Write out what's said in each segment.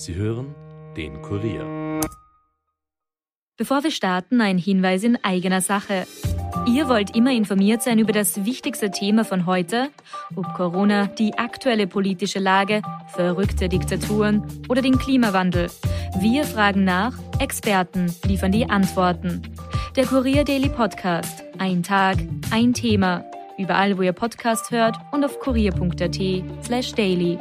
Sie hören den Kurier. Bevor wir starten, ein Hinweis in eigener Sache. Ihr wollt immer informiert sein über das wichtigste Thema von heute, ob Corona, die aktuelle politische Lage, verrückte Diktaturen oder den Klimawandel. Wir fragen nach, Experten liefern die Antworten. Der Kurier Daily Podcast. Ein Tag, ein Thema. Überall, wo ihr Podcast hört und auf kurier.at slash daily.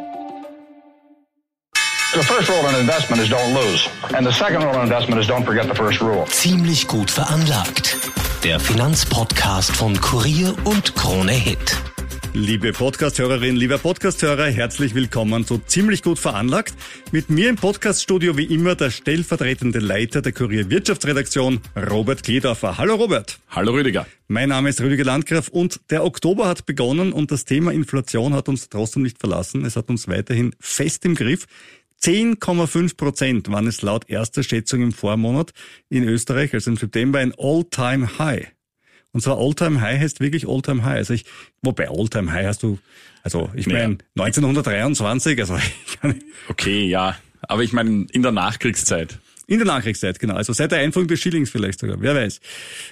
The first rule in investment is don't lose. And the second rule in investment is don't forget the first rule. Ziemlich gut veranlagt. Der Finanzpodcast von Kurier und Krone Hit. Liebe Podcasthörerinnen, lieber Podcasthörer, herzlich willkommen zu Ziemlich gut veranlagt. Mit mir im Podcaststudio wie immer der stellvertretende Leiter der Kurier Wirtschaftsredaktion, Robert Kledorfer. Hallo Robert. Hallo Rüdiger. Mein Name ist Rüdiger Landgraf und der Oktober hat begonnen und das Thema Inflation hat uns trotzdem nicht verlassen. Es hat uns weiterhin fest im Griff. 10,5 Prozent waren es laut erster Schätzung im Vormonat in Österreich, also im September, ein All-Time-High. Und zwar All-Time-High heißt wirklich All-Time-High. Also ich, wobei All-Time-High hast du, also ich meine 1923, also ich kann Okay, ja. Aber ich meine in der Nachkriegszeit. In der Nachkriegszeit, genau. Also seit der Einführung des Schillings vielleicht sogar, wer weiß.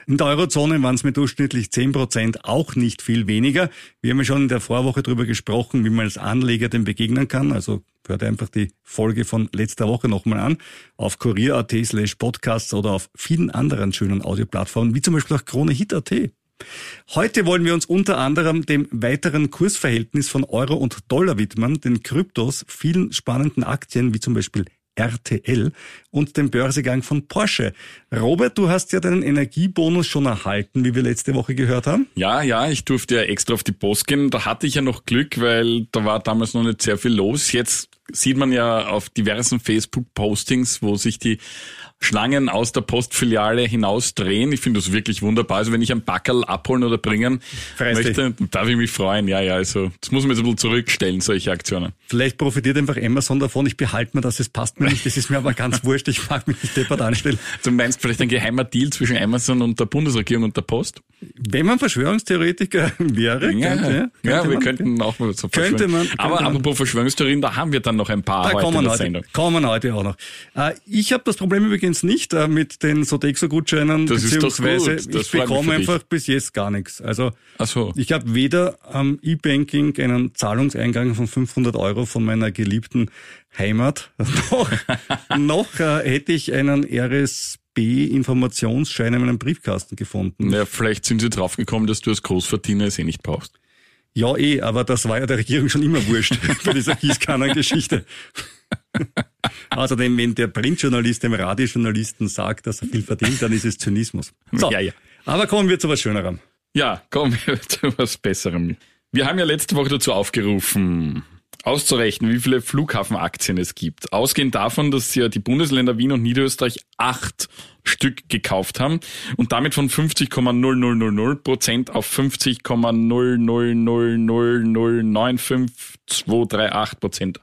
In der Eurozone waren es mit durchschnittlich 10 Prozent auch nicht viel weniger. Wir haben ja schon in der Vorwoche darüber gesprochen, wie man als Anleger dem begegnen kann. Also hört einfach die Folge von letzter Woche nochmal an. Auf kurier.at slash podcasts oder auf vielen anderen schönen Audioplattformen, wie zum Beispiel auch KroneHit.at. Heute wollen wir uns unter anderem dem weiteren Kursverhältnis von Euro und Dollar widmen, den Kryptos, vielen spannenden Aktien wie zum Beispiel RTL und dem Börsegang von Porsche. Robert, du hast ja deinen Energiebonus schon erhalten, wie wir letzte Woche gehört haben. Ja, ja, ich durfte ja extra auf die Post gehen. Da hatte ich ja noch Glück, weil da war damals noch nicht sehr viel los. Jetzt sieht man ja auf diversen Facebook-Postings, wo sich die Schlangen aus der Postfiliale hinaus drehen. Ich finde das wirklich wunderbar. Also wenn ich ein Backerl abholen oder bringen Freust möchte, darf ich mich freuen. Ja, ja, also das muss man jetzt ein bisschen zurückstellen, solche Aktionen. Vielleicht profitiert einfach Amazon davon. Ich behalte mir das, es passt mir nicht. Das ist mir aber ganz wurscht. Ich mag mich nicht deppert anstellen. Du meinst vielleicht ein geheimer Deal zwischen Amazon und der Bundesregierung und der Post? Wenn man Verschwörungstheoretiker wäre, Ja, könnte, ja, könnte wir man, könnten auch mal so Könnte man, könnte Aber man. apropos Verschwörungstheorien, da haben wir dann noch ein paar Da heute kommen in der heute, Sendung. kommen heute auch noch. Äh, ich habe das Problem übrigens nicht äh, mit den Sodexo-Gutscheinen, beziehungsweise ich bekomme dich. einfach bis jetzt gar nichts. Also so. ich habe weder am E-Banking einen Zahlungseingang von 500 Euro von meiner geliebten Heimat, noch, noch äh, hätte ich einen RSB-Informationsschein in meinem Briefkasten gefunden. Ja, vielleicht sind sie draufgekommen, dass du als Großverdiener es eh nicht brauchst. Ja, eh, aber das war ja der Regierung schon immer wurscht bei dieser Gießkannen-Geschichte. Außerdem, wenn der Printjournalist dem Radiojournalisten sagt, dass er viel verdient, dann ist es Zynismus. So, Ja, ja. aber kommen wir zu was Schönerem. Ja, kommen wir zu was Besserem. Wir haben ja letzte Woche dazu aufgerufen, auszurechnen, wie viele Flughafenaktien es gibt. Ausgehend davon, dass ja die Bundesländer Wien und Niederösterreich acht Stück gekauft haben und damit von 50,0000 Prozent auf 50,000095238 Prozent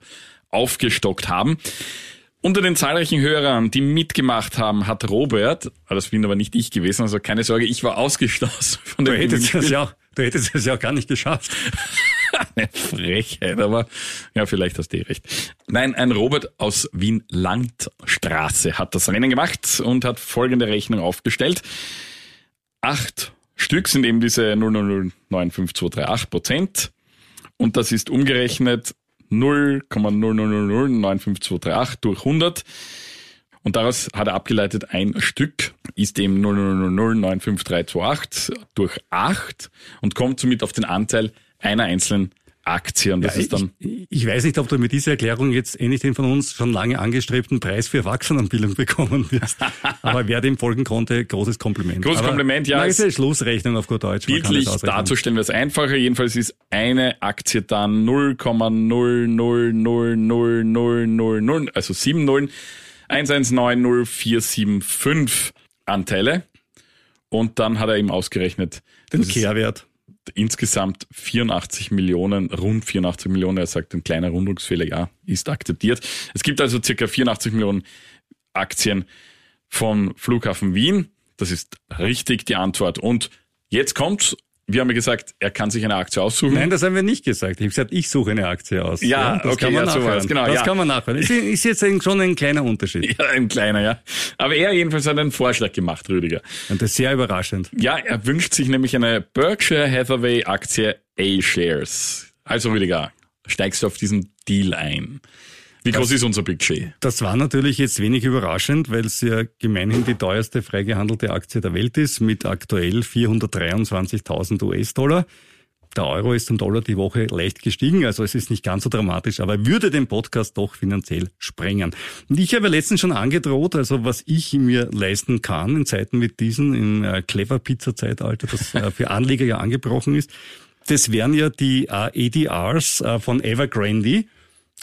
aufgestockt haben. Unter den zahlreichen Hörern, die mitgemacht haben, hat Robert, ah, das bin aber nicht ich gewesen, also keine Sorge, ich war ausgeschlossen von Du dem hättest, es ja, du hättest es ja auch gar nicht geschafft. Eine Frechheit, aber ja, vielleicht hast du eh recht. Nein, ein Robert aus Wien-Landstraße hat das Rennen gemacht und hat folgende Rechnung aufgestellt. Acht Stück sind eben diese 0,0095238 Prozent und das ist umgerechnet 0,000095238 durch 100 und daraus hat er abgeleitet, ein Stück ist eben 0,000095328 durch 8 und kommt somit auf den Anteil einer einzelnen Aktie. Und das ist dann ich, ich weiß nicht, ob du mit dieser Erklärung jetzt endlich den von uns schon lange angestrebten Preis für Erwachsenenbildung bekommen wirst. Aber wer dem folgen konnte, großes Kompliment. Großes Aber, Kompliment, ja, ist eine Schlussrechnung auf gut Deutsch. Bildlich das darzustellen, wäre es einfacher. Jedenfalls ist eine Aktie dann 0,0000000, also 7 Nullen, 1190475 Anteile. Und dann hat er eben ausgerechnet, Den Kehrwert. Insgesamt 84 Millionen, rund 84 Millionen, er sagt, ein kleiner Rundungsfehler, ja, ist akzeptiert. Es gibt also circa 84 Millionen Aktien von Flughafen Wien. Das ist richtig die Antwort. Und jetzt kommt wir haben ja gesagt, er kann sich eine Aktie aussuchen. Nein, das haben wir nicht gesagt. Ich habe gesagt, ich suche eine Aktie aus. Ja, das okay, kann man ja, so nachhören. war's, genau, das ja. kann man nachhören. Ist, ist jetzt ein- schon ein kleiner Unterschied. Ja, ein kleiner, ja. Aber er jedenfalls hat einen Vorschlag gemacht, Rüdiger. Und das ist sehr überraschend. Ja, er wünscht sich nämlich eine Berkshire Hathaway Aktie A-Shares. Also Rüdiger, steigst du auf diesen Deal ein? Wie groß ist unser Budget? Das war natürlich jetzt wenig überraschend, weil es ja gemeinhin die teuerste frei gehandelte Aktie der Welt ist, mit aktuell 423.000 US-Dollar. Der Euro ist zum Dollar die Woche leicht gestiegen, also es ist nicht ganz so dramatisch, aber würde den Podcast doch finanziell sprengen. Und ich habe letztens schon angedroht, also was ich mir leisten kann in Zeiten mit diesen, im äh, Clever-Pizza-Zeitalter, das äh, für Anleger ja angebrochen ist, das wären ja die ADRs äh, von Evergrande.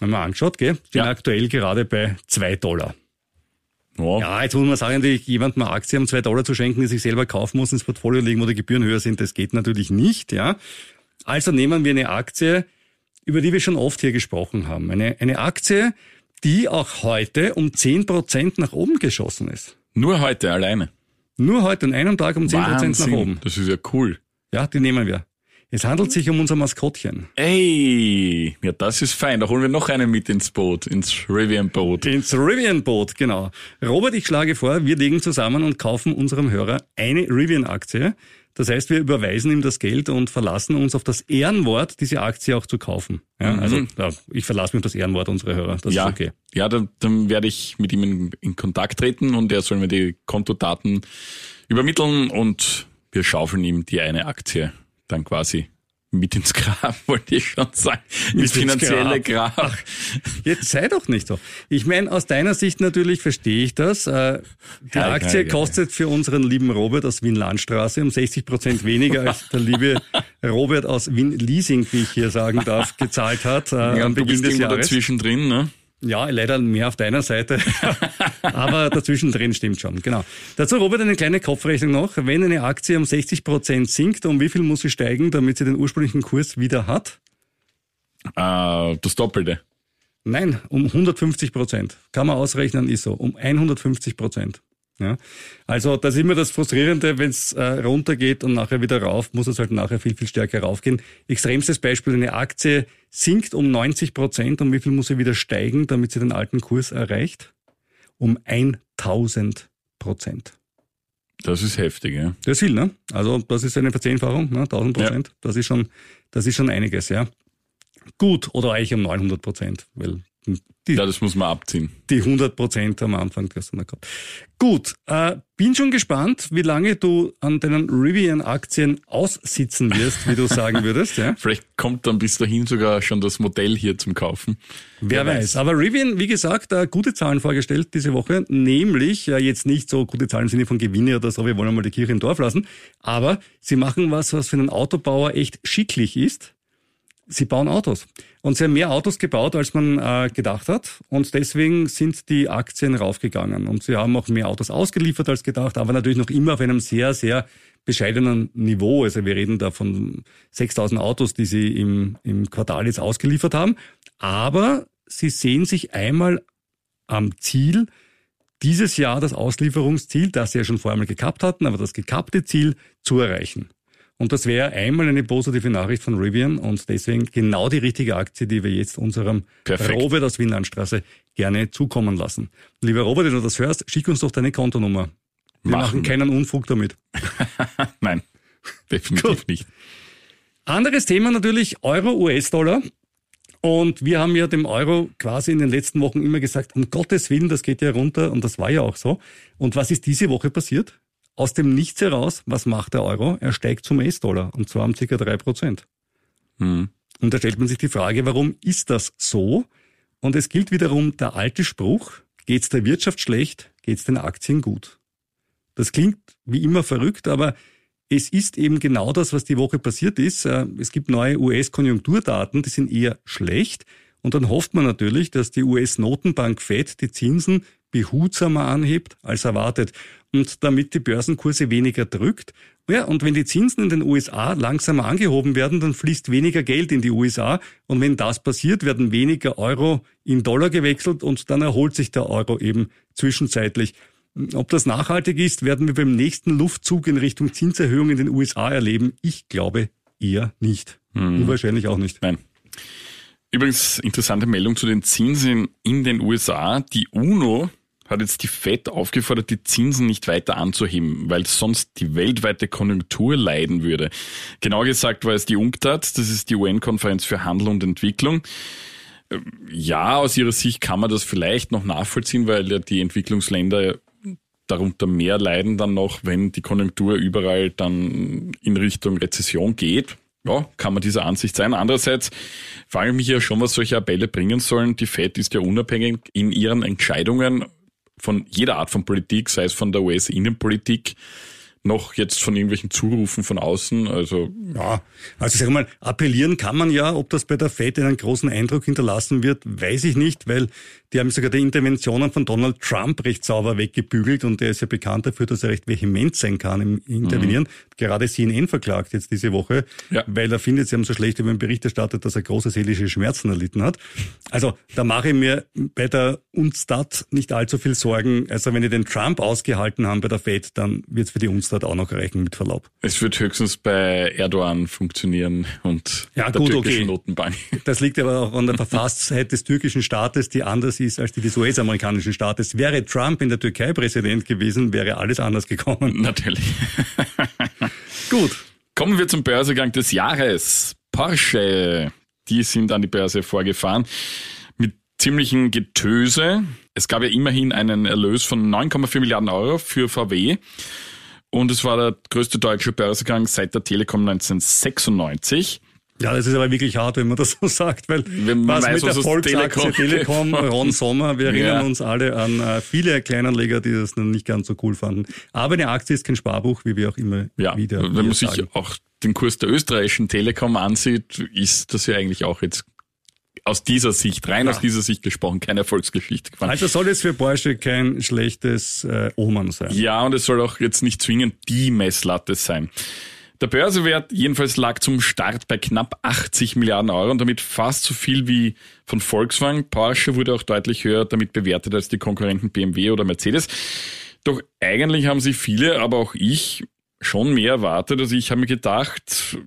Haben wir angeschaut, gell? Sind Ja. aktuell gerade bei zwei Dollar. Oh, Ja, jetzt muss man sagen, jemandem eine Aktie um zwei Dollar zu schenken, die sich selber kaufen muss, ins Portfolio legen, wo die Gebühren höher sind, das geht natürlich nicht, ja. Also nehmen wir eine Aktie, über die wir schon oft hier gesprochen haben. Eine, eine Aktie, die auch heute um 10 Prozent nach oben geschossen ist. Nur heute alleine. Nur heute an einem Tag um 10 Prozent nach Wahnsinn. oben. Das ist ja cool. Ja, die nehmen wir. Es handelt sich um unser Maskottchen. Ey, ja, das ist fein. Da holen wir noch einen mit ins Boot, ins Rivian-Boot. Ins Rivian-Boot, genau. Robert, ich schlage vor, wir legen zusammen und kaufen unserem Hörer eine Rivian-Aktie. Das heißt, wir überweisen ihm das Geld und verlassen uns auf das Ehrenwort, diese Aktie auch zu kaufen. Ja, also ja, ich verlasse mich auf das Ehrenwort unserer Hörer. Das ja, ist okay. ja dann, dann werde ich mit ihm in, in Kontakt treten und er soll mir die Kontodaten übermitteln und wir schaufeln ihm die eine Aktie dann quasi mit ins Grab, wollte ich schon sagen. Mit ins finanzielle Grab. Jetzt sei doch nicht so. Ich meine, aus deiner Sicht natürlich verstehe ich das. Äh, Die Ja, Aktie ja, ja. kostet für unseren lieben Robert aus Wien-Landstraße um 60 Prozent weniger als der liebe Robert aus Wien-Leasing, wie ich hier sagen darf, gezahlt hat äh, Ja, am und du Beginn bist des Jahres. dazwischen drin, ne? Ja, leider mehr auf deiner Seite. Aber dazwischen drin stimmt schon, genau. Dazu, Robert, eine kleine Kopfrechnung noch. Wenn eine Aktie um 60 Prozent sinkt, um wie viel muss sie steigen, damit sie den ursprünglichen Kurs wieder hat? Äh, das Doppelte. Nein, um 150 Prozent. Kann man ausrechnen, ist so. Um 150 Prozent. Ja. Also das ist immer das Frustrierende, wenn es äh, runtergeht und nachher wieder rauf, muss es halt nachher viel, viel stärker raufgehen. Extremstes Beispiel, eine Aktie sinkt um 90 Prozent. Um wie viel muss sie wieder steigen, damit sie den alten Kurs erreicht? Um 1000 Prozent. Das ist heftig, ja. Das ist viel, ne? Also das ist eine Verzehnfachung, ne? 1000 Prozent. Das ist schon, das ist schon einiges, ja. Gut, oder eigentlich um 900 Prozent, weil die Ja, das muss man abziehen. die 100 Prozent am Anfang gestern gehabt. Gut, äh, bin schon gespannt, wie lange du an deinen Rivian-Aktien aussitzen wirst, wie du sagen würdest. Ja? Vielleicht kommt dann bis dahin sogar schon das Modell hier zum Kaufen. Wer weiß. Aber Rivian, wie gesagt, äh, gute Zahlen vorgestellt diese Woche, nämlich äh, jetzt nicht so gute Zahlen im Sinne von Gewinne oder so, wir wollen mal die Kirche im Dorf lassen, aber sie machen was, was für einen Autobauer echt schicklich ist. Sie bauen Autos. Und sie haben mehr Autos gebaut, als man äh, gedacht hat. Und deswegen sind die Aktien raufgegangen. Und sie haben auch mehr Autos ausgeliefert als gedacht, aber natürlich noch immer auf einem sehr, sehr bescheidenen Niveau. Also wir reden da von 6000 Autos, die sie im, im Quartal jetzt ausgeliefert haben. Aber sie sehen sich einmal am Ziel, dieses Jahr das Auslieferungsziel, das sie ja schon vorher mal gekappt hatten, aber das gekappte Ziel zu erreichen. Und das wäre einmal eine positive Nachricht von Rivian und deswegen genau die richtige Aktie, die wir jetzt unserem Perfekt. Robert aus Wien-Landstraße gerne zukommen lassen. Lieber Robert, wenn du das hörst, schick uns doch deine Kontonummer. Wir Machen machen keinen Unfug damit. Nein, definitiv Gut. nicht. Anderes Thema natürlich Euro, US-Dollar. Und wir haben ja dem Euro quasi in den letzten Wochen immer gesagt, um Gottes Willen, das geht ja runter. Und das war ja auch so. Und was ist diese Woche passiert? Aus dem Nichts heraus, was macht der Euro? Er steigt zum US-Dollar. Und zwar um circa drei Prozent. Hm. Und da stellt man sich die Frage, warum ist das so? Und es gilt wiederum der alte Spruch, geht's der Wirtschaft schlecht, geht's den Aktien gut. Das klingt wie immer verrückt, aber es ist eben genau das, was die Woche passiert ist. Äh, Es gibt neue US-Konjunkturdaten, die sind eher schlecht. Und dann hofft man natürlich, dass die US-Notenbank Fed die Zinsen behutsamer anhebt als erwartet und damit die Börsenkurse weniger drückt. Ja, und wenn die Zinsen in den USA langsamer angehoben werden, dann fließt weniger Geld in die USA. Und wenn das passiert, werden weniger Euro in Dollar gewechselt und dann erholt sich der Euro eben zwischenzeitlich. Ob das nachhaltig ist, werden wir beim nächsten Luftzug in Richtung Zinserhöhung in den USA erleben. Ich glaube eher nicht. Mhm. wahrscheinlich auch nicht. Nein. Übrigens, interessante Meldung zu den Zinsen in den USA. Die UNO hat jetzt die FED aufgefordert, die Zinsen nicht weiter anzuheben, weil sonst die weltweite Konjunktur leiden würde. Genau gesagt war es die UNCTAD, das ist die UN-Konferenz für Handel und Entwicklung. Ja, aus ihrer Sicht kann man das vielleicht noch nachvollziehen, weil ja die Entwicklungsländer darunter mehr leiden dann noch, wenn die Konjunktur überall dann in Richtung Rezession geht. Ja, kann man dieser Ansicht sein. Andererseits frage ich mich ja schon, was solche Appelle bringen sollen. Die Fed ist ja unabhängig in ihren Entscheidungen von jeder Art von Politik, sei es von der US-Innenpolitik, noch jetzt von irgendwelchen Zurufen von außen. Also ja, also sag mal, appellieren kann man ja, ob das bei der Fed einen großen Eindruck hinterlassen wird, weiß ich nicht, weil die haben sogar die Interventionen von Donald Trump recht sauber weggebügelt und der ist ja bekannt dafür, dass er recht vehement sein kann im Intervenieren. Mhm. Gerade CNN verklagt jetzt diese Woche, ja. weil er findet, sie haben so schlecht über ihn Bericht erstattet, dass er große seelische Schmerzen erlitten hat. Also da mache ich mir bei der UNSTAT nicht allzu viel Sorgen. Also wenn die den Trump ausgehalten haben bei der Fed, dann wird es für die UNSTAT auch noch reichen, mit Verlaub. Es wird höchstens bei Erdogan funktionieren und ja, der gut, türkischen okay. Notenbank. Das liegt aber auch an der Verfasstheit des türkischen Staates, die anders ist als die des US-amerikanischen Staates. Wäre Trump in der Türkei Präsident gewesen, wäre alles anders gekommen. Natürlich. Gut. Kommen wir zum Börsegang des Jahres. Porsche, die sind an die Börse vorgefahren mit ziemlichen Getöse. Es gab ja immerhin einen Erlös von 9,4 Milliarden Euro für VW. Und es war der größte deutsche Börsegang seit der Telekom 1996. Ja, das ist aber wirklich hart, wenn man das so sagt, weil wenn was weiß, mit der Volksaktie Telekom, Telekom Ron Sommer, wir erinnern ja. uns alle an äh, viele Kleinanleger, die das nicht ganz so cool fanden. Aber eine Aktie ist kein Sparbuch, wie wir auch immer ja, wieder Wenn man sagen. sich auch den Kurs der österreichischen Telekom ansieht, ist das ja eigentlich auch jetzt aus dieser Sicht, rein ja. aus dieser Sicht gesprochen, keine Erfolgsgeschichte gefahren. Also soll es für Porsche kein schlechtes äh, Omen sein. Ja, und es soll auch jetzt nicht zwingend die Messlatte sein. Der Börsewert jedenfalls lag zum Start bei knapp 80 Milliarden Euro und damit fast so viel wie von Volkswagen. Porsche wurde auch deutlich höher damit bewertet als die Konkurrenten BMW oder Mercedes. Doch eigentlich haben sich viele, aber auch ich, schon mehr erwartet. Also ich habe mir gedacht,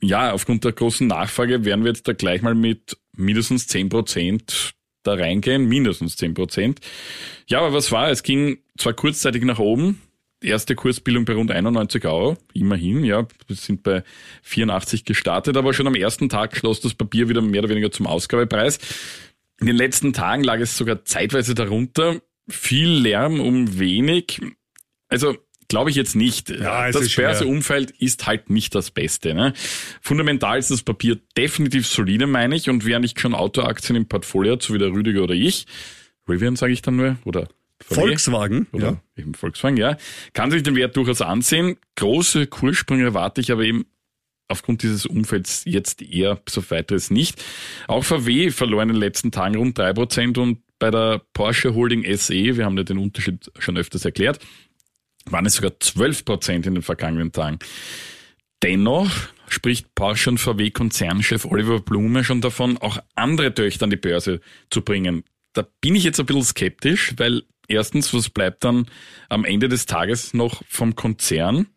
ja, aufgrund der großen Nachfrage werden wir jetzt da gleich mal mit mindestens 10 Prozent da reingehen, mindestens 10 Prozent. Ja, aber was war? Es ging zwar kurzzeitig nach oben, erste Kursbildung bei rund 91 Euro, immerhin, ja, wir sind bei 84 gestartet, aber schon am ersten Tag schloss das Papier wieder mehr oder weniger zum Ausgabepreis. In den letzten Tagen lag es sogar zeitweise darunter, viel Lärm um wenig. Also glaube ich jetzt nicht. Ja, das Börseumfeld ist halt nicht das Beste. Ne? Fundamental ist das Papier definitiv solide, meine ich, und wer nicht schon Autoaktien im Portfolio hat, so wie der Rüdiger oder ich, Rivian sage ich dann nur, oder Volkswagen, oder ja. eben Volkswagen, ja. Kann sich den Wert durchaus ansehen. Große Kurssprünge erwarte ich aber eben aufgrund dieses Umfelds jetzt eher bis auf weiteres nicht. Auch VW verlor in den letzten Tagen rund drei Prozent und bei der Porsche Holding SE, wir haben ja den Unterschied schon öfters erklärt, waren es sogar zwölf Prozent in den vergangenen Tagen. Dennoch spricht Porsche und VW Konzernchef Oliver Blume schon davon, auch andere Töchter an die Börse zu bringen. Da bin ich jetzt ein bisschen skeptisch, weil erstens, was bleibt dann am Ende des Tages noch vom Konzern?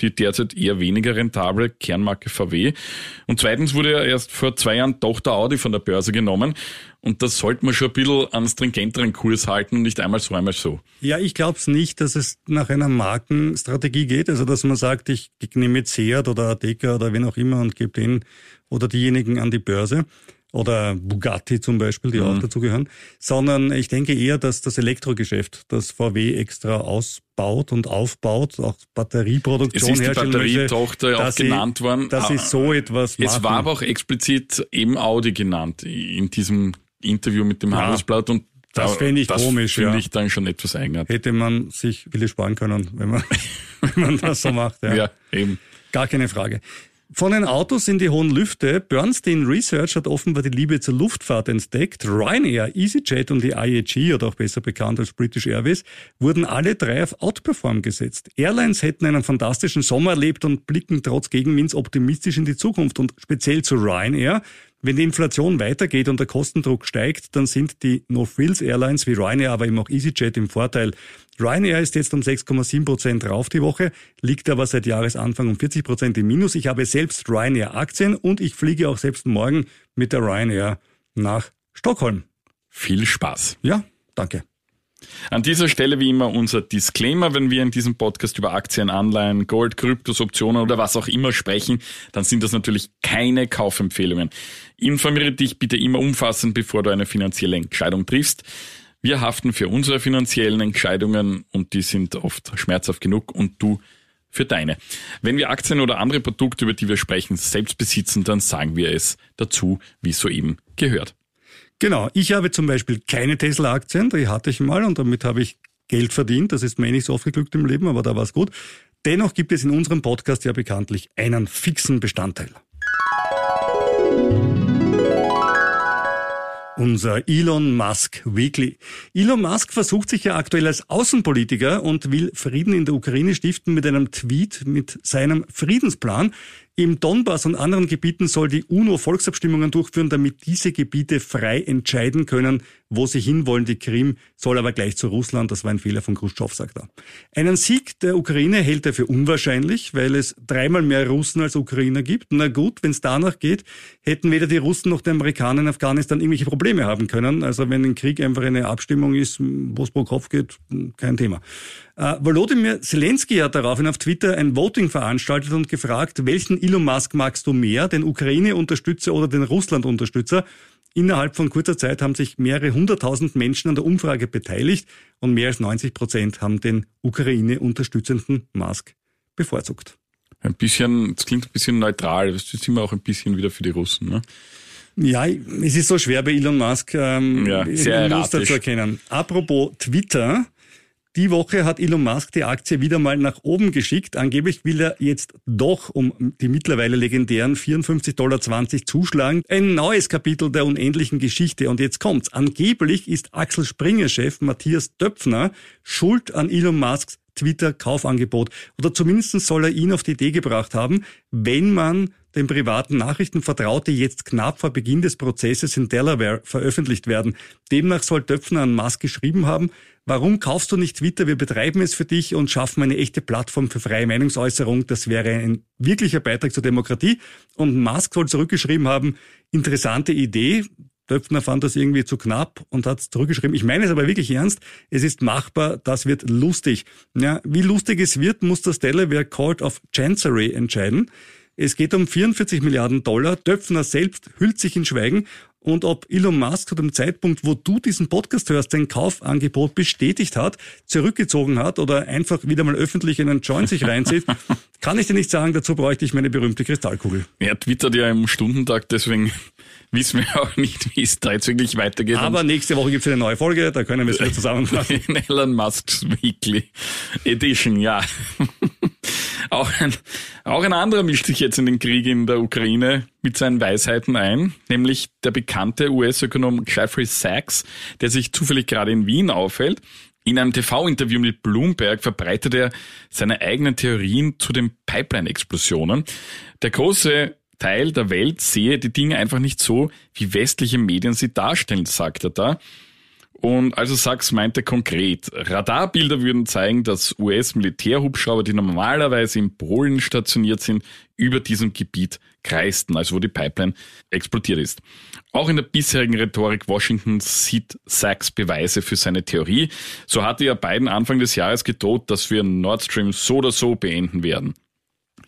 Die derzeit eher weniger rentable Kernmarke VW. Und zweitens wurde ja erst vor zwei Jahren Tochter Audi von der Börse genommen. Und das sollte man schon ein bisschen an stringenteren Kurs halten und nicht einmal so, einmal so. Ja, ich glaube es nicht, dass es nach einer Markenstrategie geht. Also, dass man sagt, ich nehme Seat oder Ateca oder wen auch immer und gebe den oder diejenigen an die Börse oder Bugatti zum Beispiel, die mhm. auch dazu gehören, sondern ich denke eher, dass das Elektrogeschäft, das VW extra ausbaut und aufbaut, auch Batterieproduktion es ist die Batterietochter auch genannt sie, worden. Dass sie ah, so etwas machen. Es war aber auch explizit eben Audi genannt in diesem Interview mit dem ja. Handelsblatt und das fände ich das komisch, finde ja. ich dann schon etwas eigenartig. Hätte man sich viele sparen können, wenn man, wenn man das so macht. Ja. ja, eben. Gar keine Frage. Von den Autos in die hohen Lüfte. Bernstein Research hat offenbar die Liebe zur Luftfahrt entdeckt. Ryanair, EasyJet und die IAG, oder auch besser bekannt als British Airways, wurden alle drei auf Outperform gesetzt. Airlines hätten einen fantastischen Sommer erlebt und blicken trotz Gegenwinds optimistisch in die Zukunft. Und speziell zu Ryanair Wenn die Inflation weitergeht und der Kostendruck steigt, dann sind die No-Frills Airlines wie Ryanair, aber eben auch EasyJet im Vorteil. Ryanair ist jetzt um 6,7 Prozent rauf die Woche, liegt aber seit Jahresanfang um 40 Prozent im Minus. Ich habe selbst Ryanair Aktien und ich fliege auch selbst morgen mit der Ryanair nach Stockholm. Viel Spaß. Ja, danke. An dieser Stelle wie immer unser Disclaimer, wenn wir in diesem Podcast über Aktien, Anleihen, Gold, Kryptos, Optionen oder was auch immer sprechen, dann sind das natürlich keine Kaufempfehlungen. Informiere dich bitte immer umfassend, bevor du eine finanzielle Entscheidung triffst. Wir haften für unsere finanziellen Entscheidungen und die sind oft schmerzhaft genug und du für deine. Wenn wir Aktien oder andere Produkte, über die wir sprechen, selbst besitzen, dann sagen wir es dazu, wie es soeben gehört. Genau, ich habe zum Beispiel keine Tesla-Aktien, die hatte ich mal und damit habe ich Geld verdient. Das ist mir nicht so oft geglückt im Leben, aber da war es gut. Dennoch gibt es in unserem Podcast ja bekanntlich einen fixen Bestandteil. Unser Elon Musk Weekly. Elon Musk versucht sich ja aktuell als Außenpolitiker und will Frieden in der Ukraine stiften mit einem Tweet mit seinem Friedensplan. Im Donbass und anderen Gebieten soll die UNO Volksabstimmungen durchführen, damit diese Gebiete frei entscheiden können, wo sie hinwollen. Die Krim soll aber gleich zu Russland. Das war ein Fehler von Khrushchev, sagt er. Einen Sieg der Ukraine hält er für unwahrscheinlich, weil es dreimal mehr Russen als Ukrainer gibt. Na gut, wenn es danach geht, hätten weder die Russen noch die Amerikaner in Afghanistan irgendwelche Probleme haben können. Also wenn ein Krieg einfach eine Abstimmung ist, wo es pro Kopf geht, kein Thema. Äh, Volodymyr Zelensky hat daraufhin auf Twitter ein Voting veranstaltet und gefragt, welchen Elon Musk magst du mehr, den Ukraine-Unterstützer oder den Russland-Unterstützer? Innerhalb von kurzer Zeit haben sich mehrere hunderttausend Menschen an der Umfrage beteiligt und mehr als 90 Prozent haben den Ukraine unterstützenden Musk bevorzugt. Ein bisschen, das klingt ein bisschen neutral, das ist immer auch ein bisschen wieder für die Russen, ne? Ja, es ist so schwer bei Elon Musk, ähm, ja, sehr Muster zu erkennen. Apropos Twitter, die Woche hat Elon Musk die Aktie wieder mal nach oben geschickt. Angeblich will er jetzt doch um die mittlerweile legendären 54,20 Dollar zuschlagen. Ein neues Kapitel der unendlichen Geschichte. Und jetzt kommt's. Angeblich ist Axel Springer-Chef Matthias Döpfner schuld an Elon Musks Twitter-Kaufangebot. Oder zumindest soll er ihn auf die Idee gebracht haben, wenn man den privaten Nachrichten vertraut, die jetzt knapp vor Beginn des Prozesses in Delaware veröffentlicht werden. Demnach soll Döpfner an Musk geschrieben haben, Warum kaufst du nicht Twitter? Wir betreiben es für dich und schaffen eine echte Plattform für freie Meinungsäußerung. Das wäre ein wirklicher Beitrag zur Demokratie. Und Musk soll zurückgeschrieben haben, interessante Idee. Döpfner fand das irgendwie zu knapp und hat zurückgeschrieben. Ich meine es aber wirklich ernst. Es ist machbar. Das wird lustig. Ja, wie lustig es wird, muss das Delaware Court of Chancery entscheiden. Es geht um 44 Milliarden Dollar. Döpfner selbst hüllt sich in Schweigen und ob Elon Musk zu dem Zeitpunkt, wo du diesen Podcast hörst, sein Kaufangebot bestätigt hat, zurückgezogen hat oder einfach wieder mal öffentlich einen Joint sich reinzieht, kann ich dir nicht sagen. Dazu bräuchte ich meine berühmte Kristallkugel. Er twittert ja im Stundentag, deswegen wissen wir auch nicht, wie es da jetzt wirklich weitergeht. Aber nächste Woche gibt es eine neue Folge, da können wir es wieder zusammenfassen. In Elon Musk's Weekly Edition, ja. Auch ein, auch ein anderer mischt sich jetzt in den Krieg in der Ukraine mit seinen Weisheiten ein, nämlich der bekannte US-Ökonom Jeffrey Sachs, der sich zufällig gerade in Wien aufhält. In einem TV-Interview mit Bloomberg verbreitet er seine eigenen Theorien zu den Pipeline-Explosionen. Der große Teil der Welt sehe die Dinge einfach nicht so, wie westliche Medien sie darstellen, sagt er da. Und also Sachs meinte konkret, Radarbilder würden zeigen, dass US-Militärhubschrauber, die normalerweise in Polen stationiert sind, über diesem Gebiet kreisten, also wo die Pipeline explodiert ist. Auch in der bisherigen Rhetorik Washingtons sieht Sachs Beweise für seine Theorie. So hatte ja Biden Anfang des Jahres gedroht, dass wir Nord Stream so oder so beenden werden.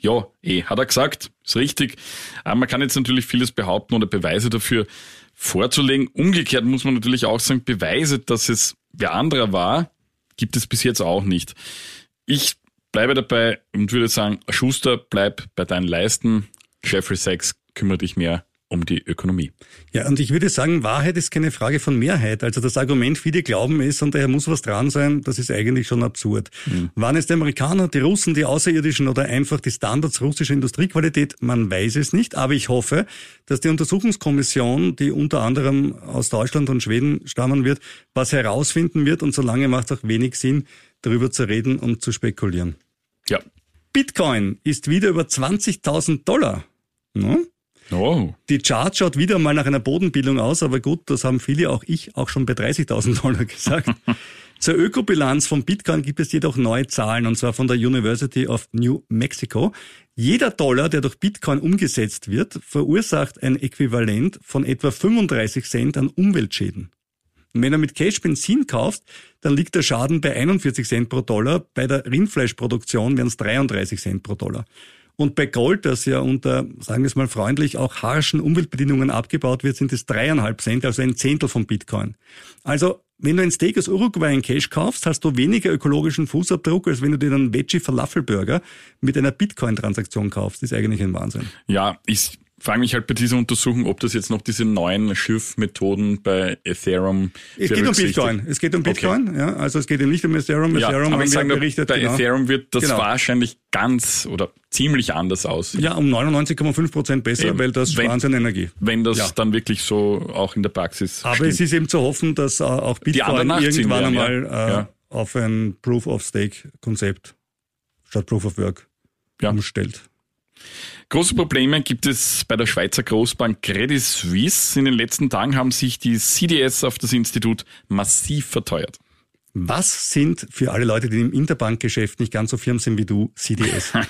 Ja, eh, hat er gesagt, ist richtig. Aber man kann jetzt natürlich vieles behaupten oder Beweise dafür vorzulegen. Umgekehrt muss man natürlich auch sagen, Beweise, dass es wer anderer war, gibt es bis jetzt auch nicht. Ich bleibe dabei und würde sagen, Schuster, bleib bei deinen Leisten. Jeffrey Sachs kümmere dich mehr um die Ökonomie. Ja, und ich würde sagen, Wahrheit ist keine Frage von Mehrheit. Also das Argument, viele glauben es und daher muss was dran sein, das ist eigentlich schon absurd. Mhm. Waren es die Amerikaner, die Russen, die Außerirdischen oder einfach die Standards russischer Industriequalität? Man weiß es nicht, aber ich hoffe, dass die Untersuchungskommission, die unter anderem aus Deutschland und Schweden stammen wird, was herausfinden wird und solange macht es auch wenig Sinn, darüber zu reden und zu spekulieren. Ja. Bitcoin ist wieder über 20.000 Dollar. No? Oh. Die Chart schaut wieder mal nach einer Bodenbildung aus, aber gut, das haben viele, auch ich, auch schon bei 30.000 Dollar gesagt. Zur Ökobilanz von Bitcoin gibt es jedoch neue Zahlen, und zwar von der University of New Mexico. Jeder Dollar, der durch Bitcoin umgesetzt wird, verursacht ein Äquivalent von etwa 35 Cent an Umweltschäden. Und wenn du mit Cash Benzin kaufst, dann liegt der Schaden bei 41 Cent pro Dollar. Bei der Rindfleischproduktion wären es 33 Cent pro Dollar. Und bei Gold, das ja unter, sagen wir es mal freundlich, auch harschen Umweltbedingungen abgebaut wird, sind es dreieinhalb Cent, also ein Zehntel von Bitcoin. Also wenn du ein Steak aus Uruguay in Cash kaufst, hast du weniger ökologischen Fußabdruck, als wenn du dir einen Veggie Falafelburger mit einer Bitcoin-Transaktion kaufst. Das ist eigentlich ein Wahnsinn. Ja, ich frage mich halt bei dieser Untersuchung, ob das jetzt noch diese neuen Schiffmethoden bei Ethereum Es geht um Bitcoin. Es geht um Bitcoin, okay. ja. Also es geht eben nicht um Ethereum. Ja, Ethereum aber ich sage berichtet, bei genau. Ethereum wird das Genau. wahrscheinlich ganz oder ziemlich anders aussehen. Ja, um 99,5 Prozent besser, Eben. weil das Wenn- an Energie. Wenn das Ja. dann wirklich so auch in der Praxis Aber stimmt. es ist eben zu hoffen, dass äh, auch Bitcoin irgendwann einmal ja. äh, Ja. auf ein Proof of Stake Konzept statt Proof of Work umstellt. Große Probleme gibt es bei der Schweizer Großbank Credit Suisse. In den letzten Tagen haben sich die CDS auf das Institut massiv verteuert. Was sind für alle Leute, die im Interbankgeschäft nicht ganz so firm sind wie du, CDS?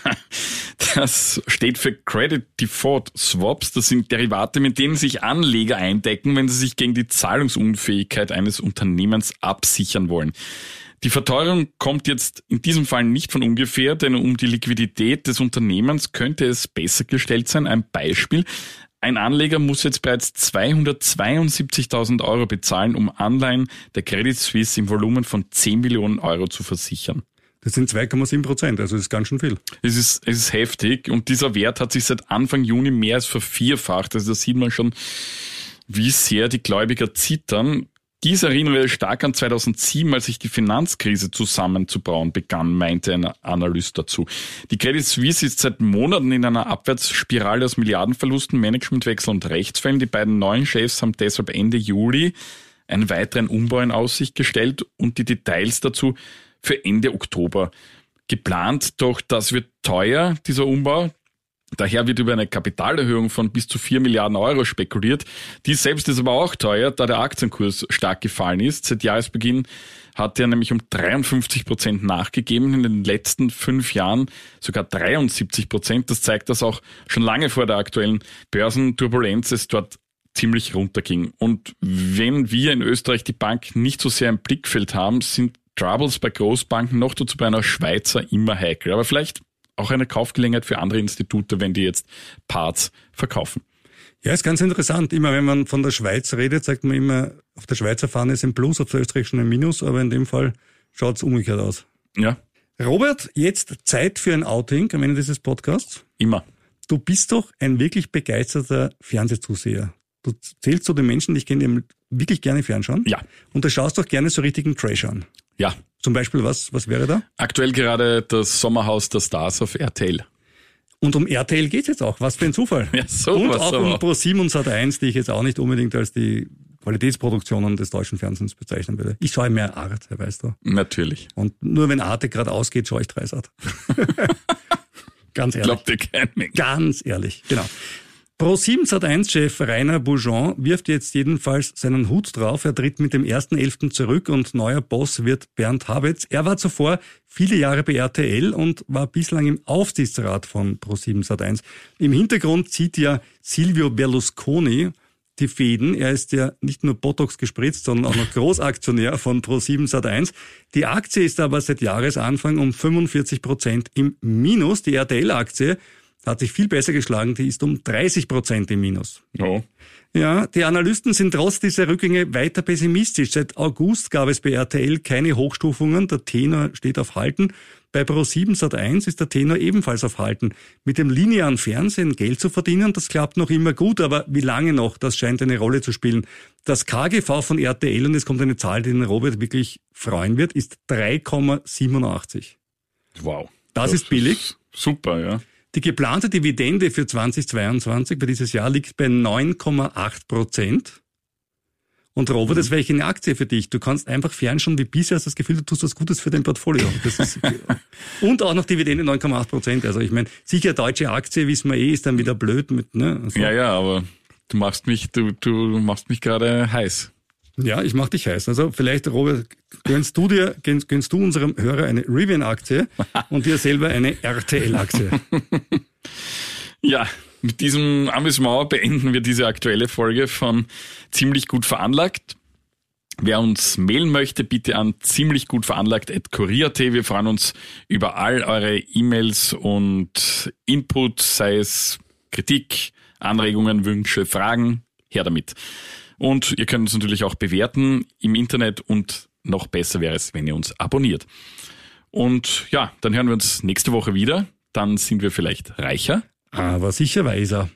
Das steht für Credit Default Swaps. Das sind Derivate, mit denen sich Anleger eindecken, wenn sie sich gegen die Zahlungsunfähigkeit eines Unternehmens absichern wollen. Die Verteuerung kommt jetzt in diesem Fall nicht von ungefähr, denn um die Liquidität des Unternehmens könnte es besser gestellt sein. Ein Beispiel. Ein Anleger muss jetzt bereits 272.000 Euro bezahlen, um Anleihen der Credit Suisse im Volumen von 10 Millionen Euro zu versichern. Das sind 2,7 Prozent, also das ist ganz schön viel. Es ist, es ist heftig und dieser Wert hat sich seit Anfang Juni mehr als vervierfacht. Also da sieht man schon, wie sehr die Gläubiger zittern. Dies erinnere stark an 2007, als sich die Finanzkrise zusammenzubrauen begann, meinte ein Analyst dazu. Die Credit Suisse ist seit Monaten in einer Abwärtsspirale aus Milliardenverlusten, Managementwechsel und Rechtsfällen. Die beiden neuen Chefs haben deshalb Ende Juli einen weiteren Umbau in Aussicht gestellt und die Details dazu für Ende Oktober geplant. Doch das wird teuer, dieser Umbau. Daher wird über eine Kapitalerhöhung von bis zu 4 Milliarden Euro spekuliert. Die selbst ist aber auch teuer, da der Aktienkurs stark gefallen ist. Seit Jahresbeginn hat er nämlich um 53 Prozent nachgegeben, in den letzten fünf Jahren sogar 73 Prozent. Das zeigt, dass auch schon lange vor der aktuellen Börsenturbulenz es dort ziemlich runterging. Und wenn wir in Österreich die Bank nicht so sehr im Blickfeld haben, sind Troubles bei Großbanken noch dazu bei einer Schweizer immer heikel. Aber vielleicht auch eine Kaufgelegenheit für andere Institute, wenn die jetzt Parts verkaufen. Ja, ist ganz interessant. Immer wenn man von der Schweiz redet, sagt man immer, auf der Schweizer Fahne ist ein Plus, auf der österreichischen ein Minus, aber in dem Fall schaut es umgekehrt aus. Ja, Robert, jetzt Zeit für ein Outing am Ende dieses Podcasts. immer. Du bist doch ein wirklich begeisterter Fernsehzuseher. Du zählst zu den Menschen, die ich kenne, die wirklich gerne fernschauen. Ja. Und du schaust doch gerne so richtigen Trash an. Ja. Zum Beispiel, was, was wäre da? Aktuell gerade das Sommerhaus der Stars auf RTL. Und um RTL geht's jetzt auch. Was für ein Zufall. Ja, so Und auch um Pro7 und Sat1, die ich jetzt auch nicht unbedingt als die Qualitätsproduktionen des deutschen Fernsehens bezeichnen würde. Ich schaue mehr Art, weißt du. Natürlich. Und nur wenn Arte gerade ausgeht, schaue ich Dreisat. Ganz ehrlich. Glaubt dir kein Mensch. Ganz ehrlich, genau. Pro7 Sat1-Chef Rainer Boujon wirft jetzt jedenfalls seinen Hut drauf. Er tritt mit dem 1.11. zurück und neuer Boss wird Bernd Habetz. Er war zuvor viele Jahre bei RTL und war bislang im Aufsichtsrat von Pro7 Sat1. Im Hintergrund zieht ja Silvio Berlusconi die Fäden. Er ist ja nicht nur Botox gespritzt, sondern auch noch Großaktionär von Pro7 Sat1. Die Aktie ist aber seit Jahresanfang um 45 Prozent im Minus. Die RTL-Aktie hat sich viel besser geschlagen, die ist um 30 Prozent im Minus. Oh. Ja, die Analysten sind trotz dieser Rückgänge weiter pessimistisch. Seit August gab es bei RTL keine Hochstufungen, der Tenor steht auf Halten. Bei Pro7 Sat1 ist der Tenor ebenfalls auf Halten. Mit dem linearen Fernsehen Geld zu verdienen, das klappt noch immer gut, aber wie lange noch, das scheint eine Rolle zu spielen. Das KGV von RTL, und es kommt eine Zahl, die den Robert wirklich freuen wird, ist 3,87. Wow. Das ist billig. Super, ja. Die geplante Dividende für 2022 bei dieses Jahr liegt bei 9,8 Prozent. Und Robert, das wäre eine Aktie für dich. Du kannst einfach fernschauen, wie bisher hast das Gefühl, du tust was Gutes für dein Portfolio. Ist, und auch noch Dividende 9,8 Prozent. Also ich meine, sicher deutsche Aktie, wissen wir eh, ist dann wieder blöd mit, ne? Also. Ja, ja, aber du machst mich, du, du machst mich gerade heiß. Ja, ich mach dich heiß. Also vielleicht, Robert, gönnst du dir, gönnst, gönnst du unserem Hörer eine Rivian-Aktie und dir selber eine RTL-Aktie. ja, mit diesem Amüsement beenden wir diese aktuelle Folge von Ziemlich gut veranlagt. Wer uns mailen möchte, bitte an ziemlich gut veranlagt at kurier.at. Wir freuen uns über all eure E-Mails und Input, sei es Kritik, Anregungen, Wünsche, Fragen. Her damit. Und ihr könnt uns natürlich auch bewerten im Internet und noch besser wäre es, wenn ihr uns abonniert. Und ja, dann hören wir uns nächste Woche wieder. Dann sind wir vielleicht reicher. Aber sicher weiser.